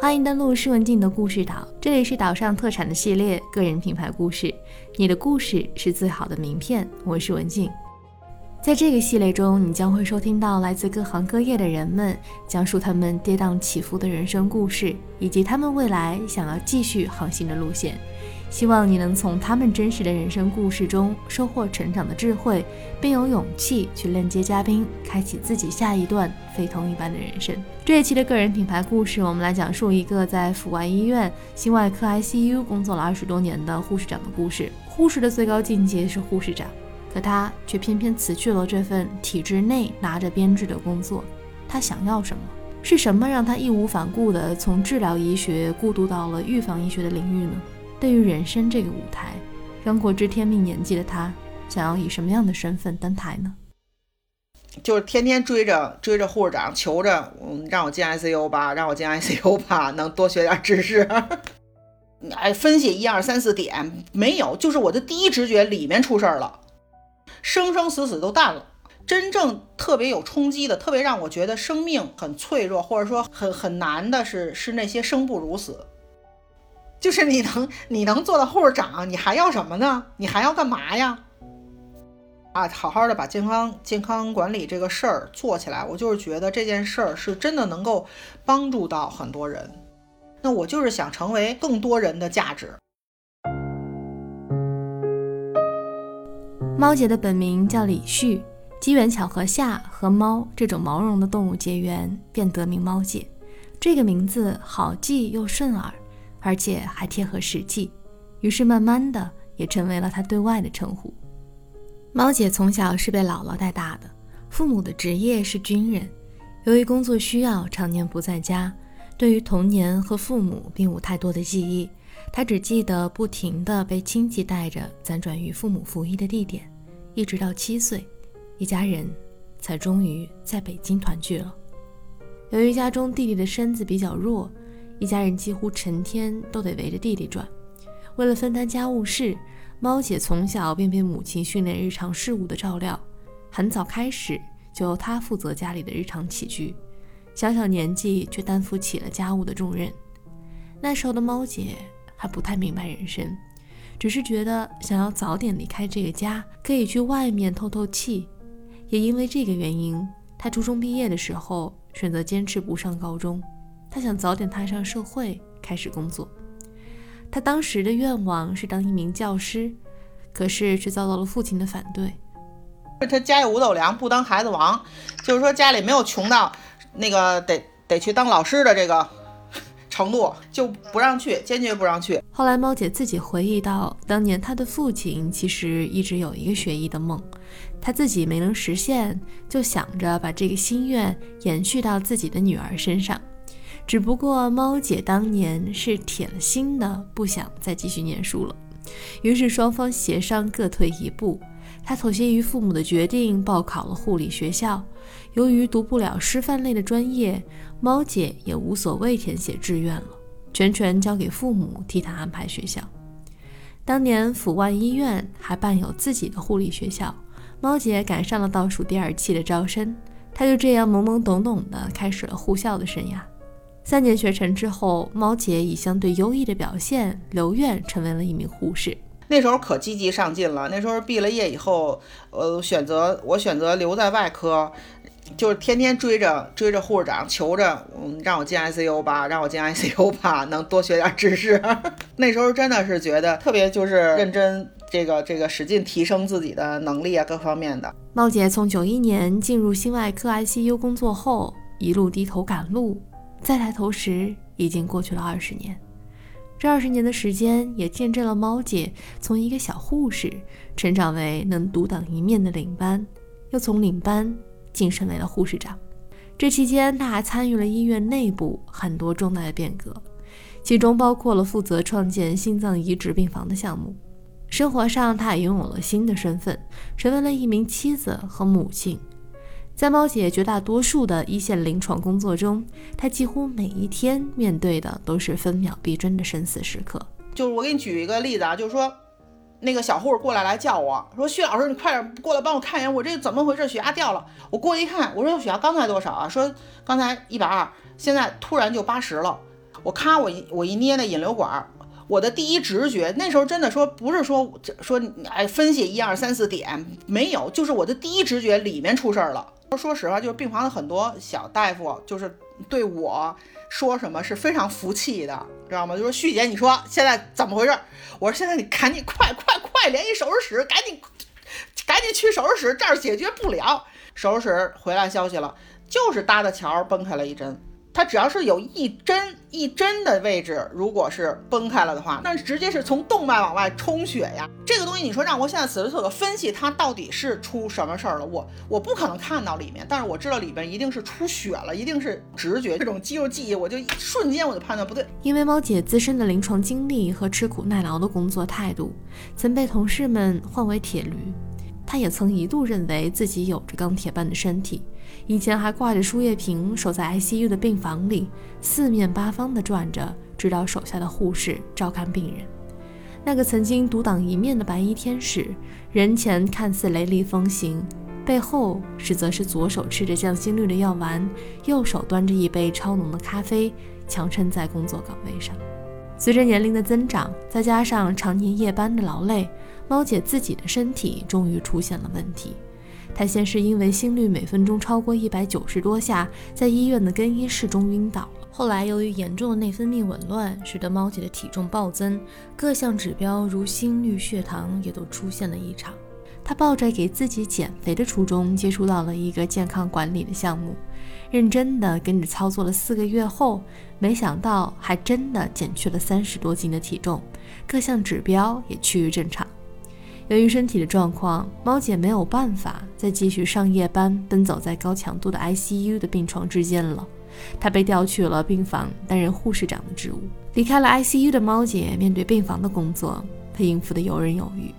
欢迎登录施文静的故事岛，这里是岛上特产的系列个人品牌故事。你的故事是最好的名片，我是文静。在这个系列中，你将会收听到来自各行各业的人们讲述他们跌宕起伏的人生故事，以及他们未来想要继续航行的路线。希望你能从他们真实的人生故事中收获成长的智慧，并有勇气去链接嘉宾，开启自己下一段非同一般的人生。这一期的个人品牌故事，我们来讲述一个在阜外医院心外科 ICU 工作了二十多年的护士长的故事。护士的最高境界是护士长，可他却偏偏辞去了这份体制内拿着编制的工作。他想要什么？是什么让他义无反顾地从治疗医学过渡到了预防医学的领域呢？对于人生这个舞台，刚过知天命年纪的他，想要以什么样的身份登台呢？就是天天追着追着护士长，求着，嗯，让我进 ICU 吧，让我进 ICU 吧，能多学点知识。哎，分析一二三四点没有，就是我的第一直觉里面出事儿了，生生死死都淡了。真正特别有冲击的，特别让我觉得生命很脆弱，或者说很很难的是，是那些生不如死。就是你能你能做到护士长，你还要什么呢？你还要干嘛呀？啊，好好的把健康健康管理这个事儿做起来，我就是觉得这件事儿是真的能够帮助到很多人。那我就是想成为更多人的价值。猫姐的本名叫李旭，机缘巧合下和猫这种毛绒的动物结缘，便得名猫姐。这个名字好记又顺耳。而且还贴合实际，于是慢慢的也成为了他对外的称呼。猫姐从小是被姥姥带大的，父母的职业是军人，由于工作需要，常年不在家，对于童年和父母并无太多的记忆。她只记得不停的被亲戚带着辗转于父母服役的地点，一直到七岁，一家人才终于在北京团聚了。由于家中弟弟的身子比较弱。一家人几乎成天都得围着弟弟转。为了分担家务事，猫姐从小便被母亲训练日常事务的照料。很早开始就由她负责家里的日常起居，小小年纪却担负起了家务的重任。那时候的猫姐还不太明白人生，只是觉得想要早点离开这个家，可以去外面透透气。也因为这个原因，她初中毕业的时候选择坚持不上高中。他想早点踏上社会，开始工作。他当时的愿望是当一名教师，可是却遭到了父亲的反对。他家有五斗粮，不当孩子王，就是说家里没有穷到那个得得去当老师的这个程度，就不让去，坚决不让去。后来猫姐自己回忆到，当年她的父亲其实一直有一个学医的梦，他自己没能实现，就想着把这个心愿延续到自己的女儿身上。只不过猫姐当年是铁了心的，不想再继续念书了。于是双方协商各退一步，她妥协于父母的决定，报考了护理学校。由于读不了师范类的专业，猫姐也无所谓填写志愿了，全权交给父母替她安排学校。当年阜外医院还办有自己的护理学校，猫姐赶上了倒数第二期的招生，她就这样懵懵懂懂地开始了护校的生涯。三年学成之后，猫姐以相对优异的表现留院，成为了一名护士。那时候可积极上进了。那时候毕了业以后，呃，选择我选择留在外科，就是天天追着追着护士长，求着，嗯，让我进 ICU 吧，让我进 ICU 吧，能多学点知识。那时候真的是觉得特别就是认真，这个这个使劲提升自己的能力啊，各方面的。猫姐从九一年进入心外科 ICU 工作后，一路低头赶路。再抬头时，已经过去了二十年。这二十年的时间，也见证了猫姐从一个小护士成长为能独当一面的领班，又从领班晋升为了护士长。这期间，她还参与了医院内部很多重大的变革，其中包括了负责创建心脏移植病房的项目。生活上，她也拥有了新的身份，成为了一名妻子和母亲。在猫姐绝大多数的一线临床工作中，她几乎每一天面对的都是分秒必争的生死时刻。就是我给你举一个例子啊，就是说，那个小护士过来来叫我说：“徐老师，你快点过来帮我看一眼，我这怎么回事？血压掉了。”我过去一看，我说：“血压刚才多少啊？”说：“刚才一百二，现在突然就八十了。”我咔，我一我一捏那引流管，我的第一直觉，那时候真的说不是说说哎分析一二三四点没有，就是我的第一直觉里面出事儿了。说实话，就是病房的很多小大夫，就是对我说什么是非常服气的，知道吗？就说旭姐，你说现在怎么回事？我说现在你赶紧快快快联系手术室，赶紧赶紧去手术室，这儿解决不了。手术室回来消息了，就是搭的桥崩开了一针。它只要是有一针一针的位置，如果是崩开了的话，那直接是从动脉往外充血呀。这个东西，你说让我现在此时此刻分析它到底是出什么事儿了，我我不可能看到里面，但是我知道里边一定是出血了，一定是直觉这种肌肉记忆，我就瞬间我就判断不对。因为猫姐自身的临床经历和吃苦耐劳的工作态度，曾被同事们唤为铁驴。他也曾一度认为自己有着钢铁般的身体。以前还挂着输液瓶守在 ICU 的病房里，四面八方的转着，指导手下的护士照看病人。那个曾经独当一面的白衣天使，人前看似雷厉风行，背后实则是左手吃着降心率的药丸，右手端着一杯超浓的咖啡，强撑在工作岗位上。随着年龄的增长，再加上常年夜班的劳累，猫姐自己的身体终于出现了问题。她先是因为心率每分钟超过一百九十多下，在医院的更衣室中晕倒了。后来由于严重的内分泌紊乱，使得猫姐的体重暴增，各项指标如心率、血糖也都出现了异常。她抱着给自己减肥的初衷，接触到了一个健康管理的项目，认真的跟着操作了四个月后，没想到还真的减去了三十多斤的体重，各项指标也趋于正常。由于身体的状况，猫姐没有办法再继续上夜班，奔走在高强度的 ICU 的病床之间了。她被调去了病房，担任护士长的职务。离开了 ICU 的猫姐，面对病房的工作，她应付得游刃有余，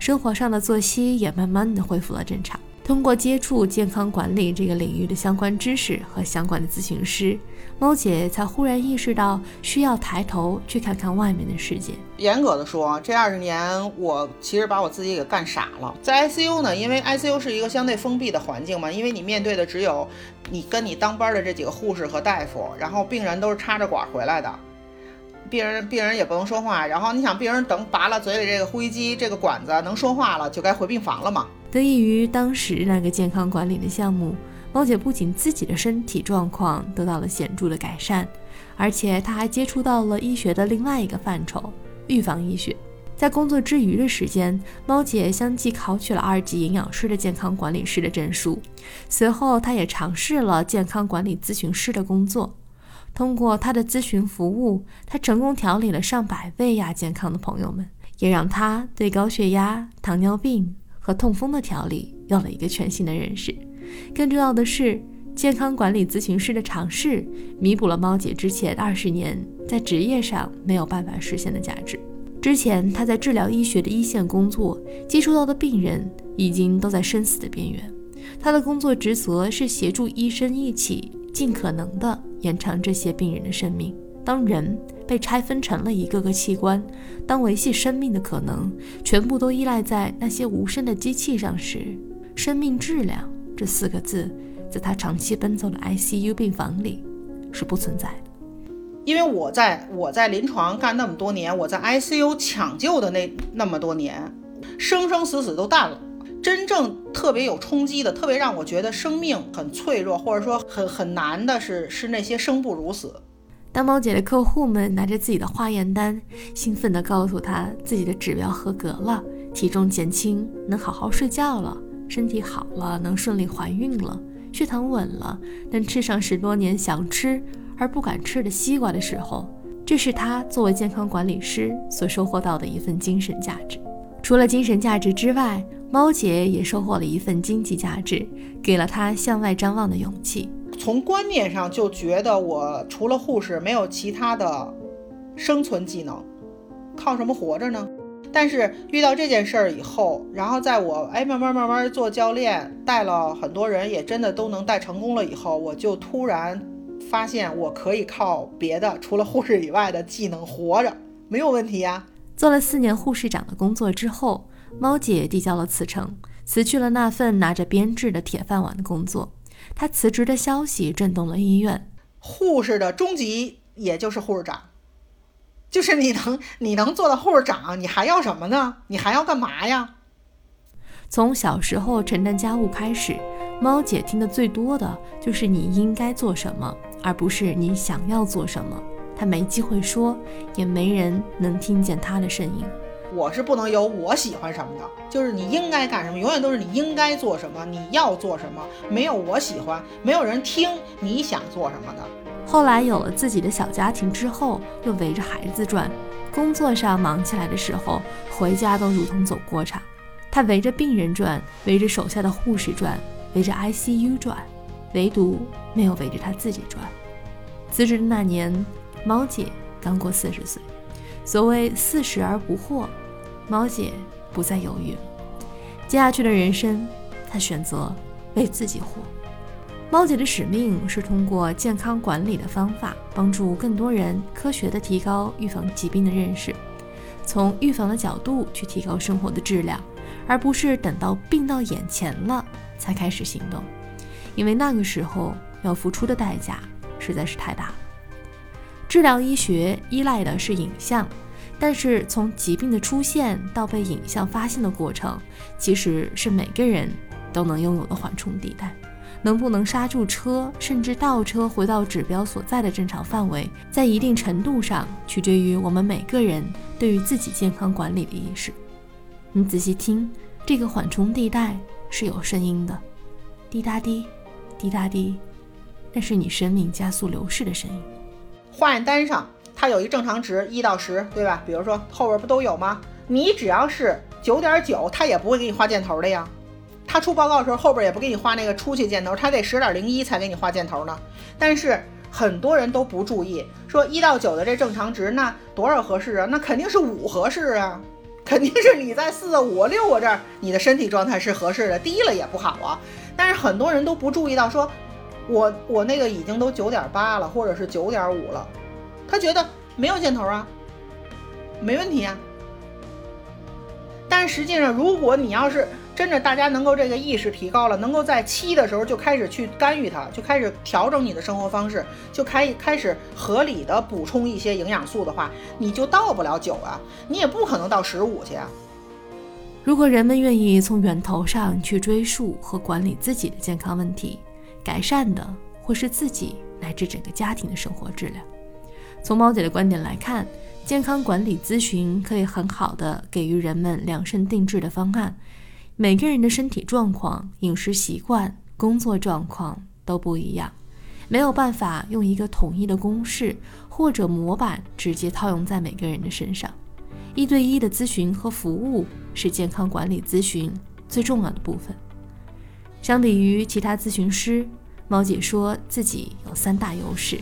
生活上的作息也慢慢的恢复了正常。通过接触健康管理这个领域的相关知识和相关的咨询师，猫姐才忽然意识到需要抬头去看看外面的世界。严格的说，这二十年我其实把我自己给干傻了。在 ICU 呢，因为 ICU 是一个相对封闭的环境嘛，因为你面对的只有你跟你当班的这几个护士和大夫，然后病人都是插着管回来的，病人病人也不能说话。然后你想，病人等拔了嘴里这个呼吸机这个管子能说话了，就该回病房了嘛。得益于当时那个健康管理的项目，猫姐不仅自己的身体状况得到了显著的改善，而且她还接触到了医学的另外一个范畴——预防医学。在工作之余的时间，猫姐相继考取了二级营养师的健康管理师的证书。随后，她也尝试了健康管理咨询师的工作。通过她的咨询服务，她成功调理了上百位亚健康的朋友们，也让她对高血压、糖尿病。和痛风的调理有了一个全新的认识。更重要的是，健康管理咨询师的尝试，弥补了猫姐之前二十年在职业上没有办法实现的价值。之前她在治疗医学的一线工作，接触到的病人已经都在生死的边缘。她的工作职责是协助医生一起尽可能的延长这些病人的生命。当人被拆分成了一个个器官，当维系生命的可能全部都依赖在那些无声的机器上时，生命质量这四个字，在他长期奔走的 ICU 病房里是不存在的。因为我在我在临床干那么多年，我在 ICU 抢救的那那么多年，生生死死都淡了。真正特别有冲击的，特别让我觉得生命很脆弱，或者说很很难的是，是那些生不如死。当猫姐的客户们拿着自己的化验单，兴奋地告诉她自己的指标合格了，体重减轻，能好好睡觉了，身体好了，能顺利怀孕了，血糖稳了，能吃上十多年想吃而不敢吃的西瓜的时候，这是她作为健康管理师所收获到的一份精神价值。除了精神价值之外，猫姐也收获了一份经济价值，给了她向外张望的勇气。从观念上就觉得我除了护士没有其他的生存技能，靠什么活着呢？但是遇到这件事儿以后，然后在我哎慢慢慢慢做教练，带了很多人，也真的都能带成功了以后，我就突然发现我可以靠别的除了护士以外的技能活着，没有问题呀。做了四年护士长的工作之后，猫姐递交了辞呈，辞去了那份拿着编制的铁饭碗的工作。她辞职的消息震动了医院。护士的终极也就是护士长，就是你能你能做到护士长，你还要什么呢？你还要干嘛呀？从小时候承担家务开始，猫姐听的最多的就是你应该做什么，而不是你想要做什么。她没机会说，也没人能听见她的声音。我是不能有我喜欢什么的，就是你应该干什么，永远都是你应该做什么，你要做什么，没有我喜欢，没有人听你想做什么的。后来有了自己的小家庭之后，又围着孩子转，工作上忙起来的时候，回家都如同走过场。他围着病人转，围着手下的护士转，围着 ICU 转，唯独没有围着他自己转。辞职的那年，猫姐刚过四十岁。所谓四十而不惑，猫姐不再犹豫了。接下去的人生，她选择为自己活。猫姐的使命是通过健康管理的方法，帮助更多人科学的提高预防疾病的认识，从预防的角度去提高生活的质量，而不是等到病到眼前了才开始行动，因为那个时候要付出的代价实在是太大了。治疗医学依赖的是影像，但是从疾病的出现到被影像发现的过程，其实是每个人都能拥有的缓冲地带。能不能刹住车，甚至倒车回到指标所在的正常范围，在一定程度上取决于我们每个人对于自己健康管理的意识。你仔细听，这个缓冲地带是有声音的，滴答滴，滴答滴，那是你生命加速流逝的声音。化验单上它有一正常值一到十，对吧？比如说后边不都有吗？你只要是九点九，它也不会给你画箭头的呀。他出报告的时候后边也不给你画那个出去箭头，他得十点零一才给你画箭头呢。但是很多人都不注意，说一到九的这正常值，那多少合适啊？那肯定是五合适啊，肯定是你在四五六啊这儿，你的身体状态是合适的，低了也不好啊。但是很多人都不注意到说。我我那个已经都九点八了，或者是九点五了，他觉得没有箭头啊，没问题啊。但实际上，如果你要是真的大家能够这个意识提高了，能够在七的时候就开始去干预它，就开始调整你的生活方式，就开开始合理的补充一些营养素的话，你就到不了九啊，你也不可能到十五去啊。如果人们愿意从源头上去追溯和管理自己的健康问题。改善的，或是自己乃至整个家庭的生活质量。从猫姐的观点来看，健康管理咨询可以很好的给予人们量身定制的方案。每个人的身体状况、饮食习惯、工作状况都不一样，没有办法用一个统一的公式或者模板直接套用在每个人的身上。一对一的咨询和服务是健康管理咨询最重要的部分。相比于其他咨询师，猫姐说自己有三大优势：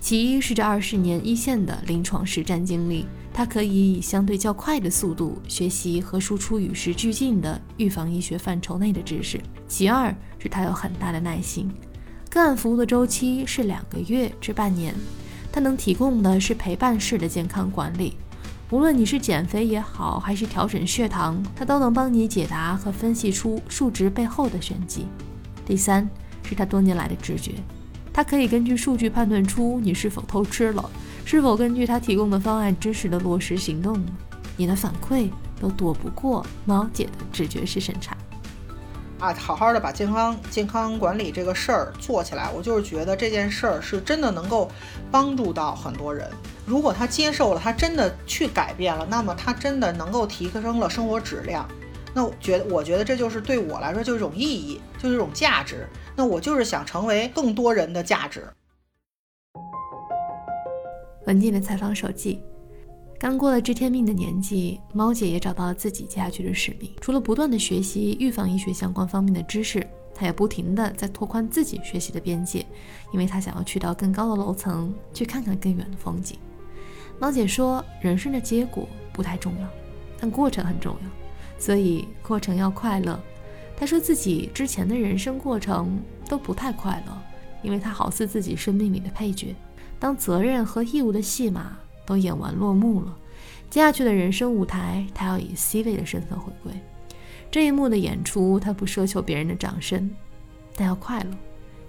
其一是这二十年一线的临床实战经历，她可以以相对较快的速度学习和输出与时俱进的预防医学范畴内的知识；其二是她有很大的耐心，个案服务的周期是两个月至半年，她能提供的是陪伴式的健康管理。无论你是减肥也好，还是调整血糖，它都能帮你解答和分析出数值背后的玄机。第三是他多年来的直觉，他可以根据数据判断出你是否偷吃了，是否根据他提供的方案真实的落实行动。你的反馈都躲不过猫姐的直觉式审查。啊，好好的把健康健康管理这个事儿做起来，我就是觉得这件事儿是真的能够帮助到很多人。如果他接受了，他真的去改变了，那么他真的能够提升了生活质量。那我觉得，我觉得这就是对我来说就是一种意义，就是一种价值。那我就是想成为更多人的价值。文静的采访手记：刚过了知天命的年纪，猫姐也找到了自己接下去的使命。除了不断的学习预防医学相关方面的知识，她也不停的在拓宽自己学习的边界，因为她想要去到更高的楼层，去看看更远的风景。猫姐说：“人生的结果不太重要，但过程很重要，所以过程要快乐。”她说自己之前的人生过程都不太快乐，因为她好似自己生命里的配角。当责任和义务的戏码都演完落幕了，接下去的人生舞台，他要以 C 位的身份回归。这一幕的演出，他不奢求别人的掌声，但要快乐，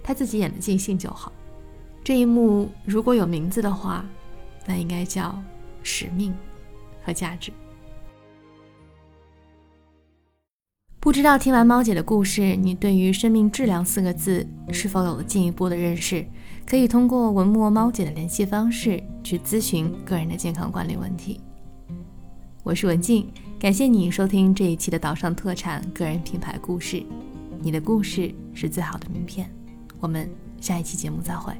他自己演的尽兴就好。这一幕如果有名字的话，那应该叫使命和价值。不知道听完猫姐的故事，你对于“生命质量”四个字是否有了进一步的认识？可以通过文墨猫姐的联系方式去咨询个人的健康管理问题。我是文静，感谢你收听这一期的岛上特产个人品牌故事。你的故事是最好的名片。我们下一期节目再会。